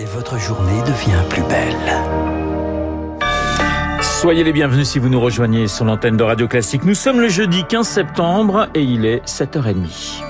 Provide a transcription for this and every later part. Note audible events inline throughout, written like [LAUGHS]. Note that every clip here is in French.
Et votre journée devient plus belle. Soyez les bienvenus si vous nous rejoignez sur l'antenne de Radio Classique. Nous sommes le jeudi 15 septembre et il est 7h30.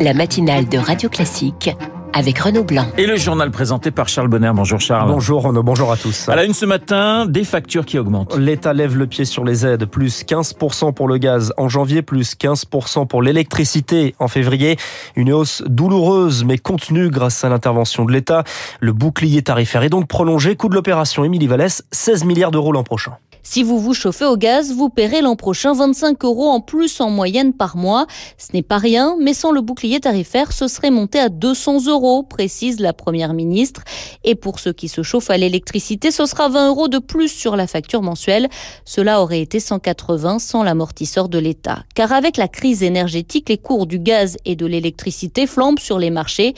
La matinale de Radio Classique avec Renaud Blanc. Et le journal présenté par Charles Bonner. Bonjour Charles. Bonjour Renaud, bonjour à tous. À la une ce matin, des factures qui augmentent. L'État lève le pied sur les aides, plus 15% pour le gaz en janvier, plus 15% pour l'électricité en février. Une hausse douloureuse mais contenue grâce à l'intervention de l'État. Le bouclier tarifaire est donc prolongé. Coût de l'opération Émilie Vallès, 16 milliards d'euros l'an prochain. Si vous vous chauffez au gaz, vous paierez l'an prochain 25 euros en plus en moyenne par mois. Ce n'est pas rien, mais sans le bouclier tarifaire, ce serait monté à 200 euros, précise la première ministre. Et pour ceux qui se chauffent à l'électricité, ce sera 20 euros de plus sur la facture mensuelle. Cela aurait été 180 sans l'amortisseur de l'État. Car avec la crise énergétique, les cours du gaz et de l'électricité flambent sur les marchés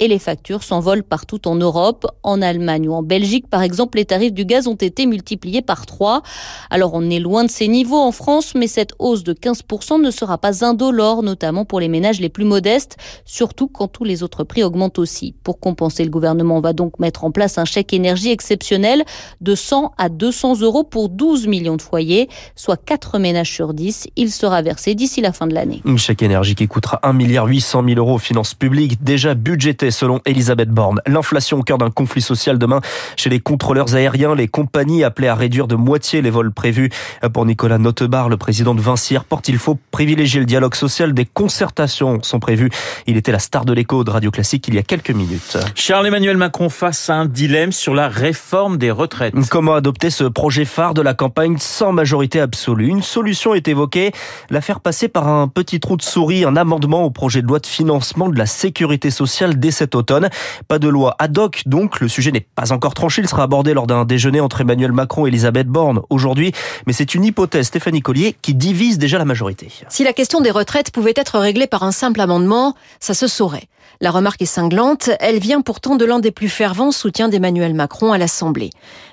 et les factures s'envolent partout en Europe. En Allemagne ou en Belgique, par exemple, les tarifs du gaz ont été multipliés par 3. Alors on est loin de ces niveaux en France, mais cette hausse de 15% ne sera pas indolore, notamment pour les ménages les plus modestes, surtout quand tous les autres prix augmentent aussi. Pour compenser, le gouvernement va donc mettre en place un chèque énergie exceptionnel de 100 à 200 euros pour 12 millions de foyers, soit 4 ménages sur 10. Il sera versé d'ici la fin de l'année. Un chèque énergie qui coûtera 1 milliard 800 000 euros aux finances publiques, déjà budgété selon Elisabeth Borne. L'inflation au cœur d'un conflit social demain chez les contrôleurs aériens, les compagnies appelées à réduire de moitié les vols prévus. Pour Nicolas Notebar, le président de Vinci Airport, il faut privilégier le dialogue social. Des concertations sont prévues. Il était la star de l'écho de Radio Classique il y a quelques minutes. Charles-Emmanuel Macron face à un dilemme sur la réforme des retraites. Comment adopter ce projet phare de la campagne sans majorité absolue? Une solution est évoquée, la faire passer par un petit trou de souris, un amendement au projet de loi de financement de la sécurité sociale dès cet automne. Pas de loi ad hoc, donc le sujet n'est pas encore tranché. Il sera abordé lors d'un déjeuner entre Emmanuel Macron et Elisabeth Borne aujourd'hui. Mais c'est une hypothèse, Stéphanie Collier, qui divise déjà la majorité. Si la question des retraites pouvait être réglée par un simple amendement, ça se saurait. La remarque est cinglante, elle vient pourtant de l'un des plus fervents soutiens d'Emmanuel Macron à l'Assemblée.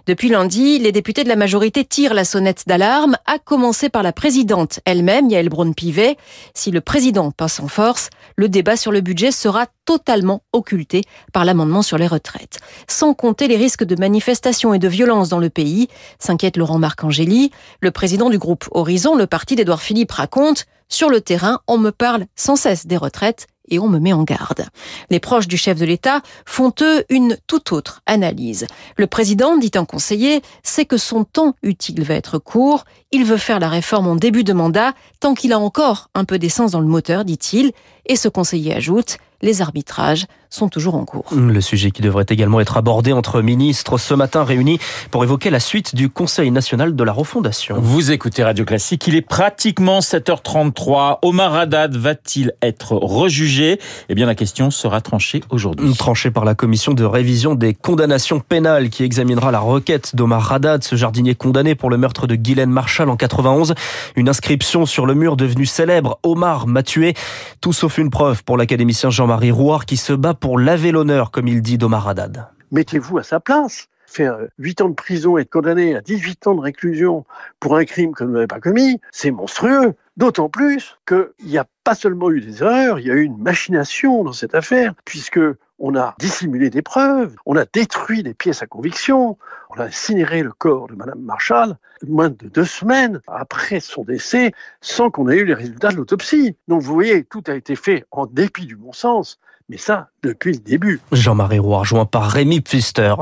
Depuis lundi, les députés de la majorité tirent la sonnette d'alarme, à commencer par la présidente elle-même, Yael Braun-Pivet. Si le président passe en force, le débat sur le budget sera totalement occulté par l'amendement sur les retraites. Sans compter les risques de manifestations et de violences dans le pays, s'inquiète Laurent Marcangeli. Le président du groupe Horizon, le parti d'Edouard Philippe, raconte sur le terrain, on me parle sans cesse des retraites et on me met en garde. Les proches du chef de l'État font eux une toute autre analyse. Le président, dit un conseiller, sait que son temps utile va être court. Il veut faire la réforme en début de mandat tant qu'il a encore un peu d'essence dans le moteur, dit-il. Et ce conseiller ajoute, les arbitrages sont toujours en cours. Le sujet qui devrait également être abordé entre ministres ce matin réunis pour évoquer la suite du Conseil national de la refondation. Vous écoutez Radio Classique, il est pratiquement 7h33. Omar Haddad va-t-il être rejugé? Eh bien la question sera tranchée aujourd'hui. Tranchée par la commission de révision des condamnations pénales qui examinera la requête d'Omar Haddad, ce jardinier condamné pour le meurtre de Guylaine Marshall en 91. Une inscription sur le mur devenue célèbre, Omar m'a tué. Tout sauf une preuve pour l'académicien Jean-Marie Rouard qui se bat pour laver l'honneur, comme il dit d'Omar Haddad. Mettez-vous à sa place. Faire 8 ans de prison et être condamné à 18 ans de réclusion pour un crime que vous n'avez pas commis, c'est monstrueux. D'autant plus qu'il n'y a pas seulement eu des erreurs, il y a eu une machination dans cette affaire, puisque on a dissimulé des preuves, on a détruit des pièces à conviction, on a incinéré le corps de Madame Marshall moins de deux semaines après son décès, sans qu'on ait eu les résultats de l'autopsie. Donc vous voyez, tout a été fait en dépit du bon sens, mais ça, depuis le début. Jean-Marie Roy, rejoint par Rémi Pfister.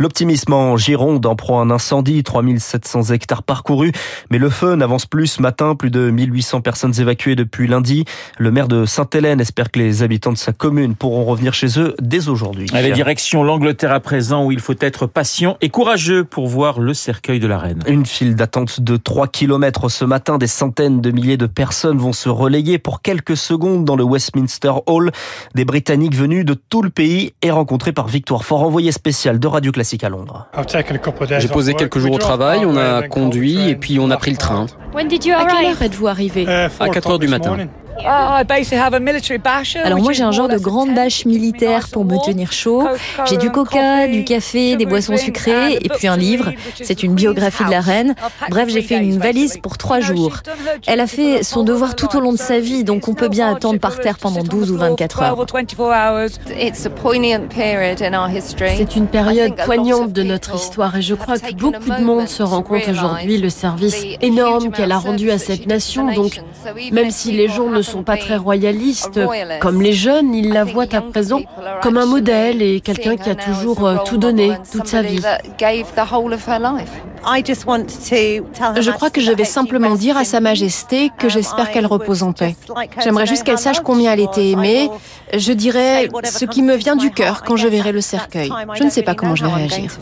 L'optimisme en Gironde en proie un incendie, 3700 hectares parcourus, mais le feu n'avance plus ce matin, plus de 1800 personnes évacuées depuis lundi. Le maire de Sainte-Hélène espère que les habitants de sa commune pourront revenir chez eux dès aujourd'hui. Allez, direction l'Angleterre à présent, où il faut être patient et courageux pour voir le cercueil de la reine. Une file d'attente de 3 km ce matin, des centaines de milliers de personnes vont se relayer pour quelques secondes dans le Westminster Hall. Des Britanniques venus de tout le pays et rencontrés par Victoire Fort, envoyé spécial de Radio Classique à Londres. J'ai posé quelques jours au travail, on a conduit et puis on a pris le train. À quelle heure êtes-vous arrivé À 4 heures du matin. Alors moi j'ai un genre de grande bâche militaire pour me tenir chaud. J'ai du coca, du café, des boissons sucrées et puis un livre. C'est une biographie de la reine. Bref, j'ai fait une valise pour trois jours. Elle a fait son devoir tout au long de sa vie, donc on peut bien attendre par terre pendant 12 ou 24 heures. C'est une période poignante de notre histoire et je crois que beaucoup de monde se rend compte aujourd'hui le service énorme qu'elle a rendu à cette nation. Donc, même si les gens ne sont pas très royalistes, comme les jeunes, ils la voient à présent comme un modèle et quelqu'un qui a toujours euh, tout donné toute sa vie. Je crois que je vais simplement dire à Sa Majesté que j'espère qu'elle repose en paix. J'aimerais juste qu'elle sache combien elle était aimée. Je dirais ce qui me vient du cœur quand je verrai le cercueil. Je ne sais pas comment je vais réagir.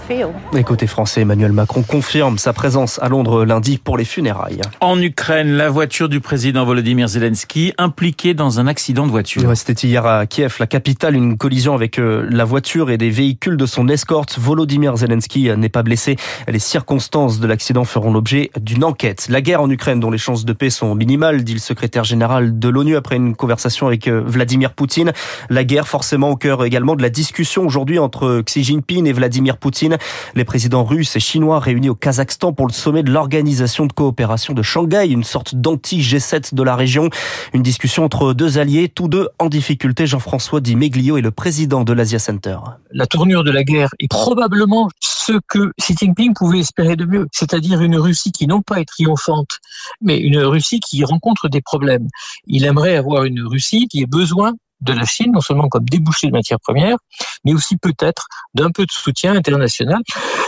Écoutez, français, Emmanuel Macron confirme sa présence à Londres lundi pour les funérailles. En Ukraine, la voiture du président Volodymyr Zelensky impliquée dans un accident de voiture. C'était hier à Kiev, la capitale, une collision avec euh, la voiture et des véhicules de son escorte. Volodymyr Zelensky n'est pas blessé. Les circonstances de l'accident feront l'objet d'une enquête. La guerre en Ukraine, dont les chances de paix sont minimales, dit le secrétaire général de l'ONU après une conversation avec euh, Vladimir Poutine. La guerre forcément au cœur également de la discussion aujourd'hui entre Xi Jinping et Vladimir Poutine. Les présidents russes et chinois réunis au Kazakhstan pour le sommet de l'organisation de coopération de Shanghai, une sorte d'anti-G7 de la région. Une discussion entre deux alliés, tous deux en difficulté. Jean-François Di Meglio est le président de l'Asia Center. La tournure de la guerre est probablement ce que Xi Jinping pouvait espérer de mieux, c'est-à-dire une Russie qui non pas est triomphante, mais une Russie qui rencontre des problèmes. Il aimerait avoir une Russie qui ait besoin de la Chine, non seulement comme débouché de matières premières, mais aussi peut-être d'un peu de soutien international.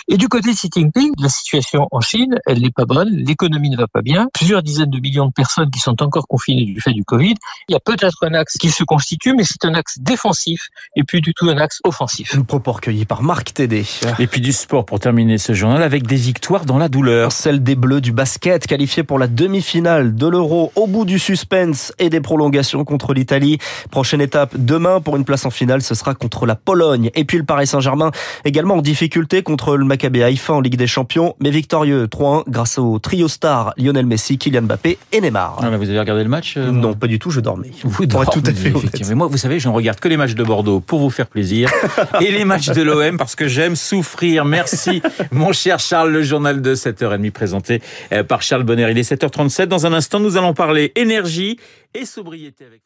Et du côté de Xi Jinping, la situation en Chine, elle n'est pas bonne, l'économie ne va pas bien, plusieurs dizaines de millions de personnes qui sont encore confinées du fait du Covid. Il y a peut-être un axe qui se constitue, mais c'est un axe défensif et plus du tout un axe offensif. Un propos recueilli par Marc Tédé. Et puis du sport pour terminer ce journal avec des victoires dans la douleur. Celle des Bleus du basket, qualifiés pour la demi-finale de l'Euro au bout du suspense et des prolongations contre l'Italie. Prochaine étape demain pour une place en finale, ce sera contre la Pologne. Et puis le Paris Saint-Germain également en difficulté contre le Maccabi Haïfa en Ligue des Champions, mais victorieux 3-1 grâce au trio star Lionel Messi, Kylian Mbappé et Neymar. Ah, vous avez regardé le match euh, Non, pas du tout, je dormais. Vous dormez, tout à fait Mais moi, vous savez, je ne regarde que les matchs de Bordeaux pour vous faire plaisir [LAUGHS] et les matchs de l'OM parce que j'aime souffrir. Merci, mon cher Charles, le journal de 7h30 présenté euh, par Charles Bonner. Il est 7h37. Dans un instant, nous allons parler énergie et sobriété avec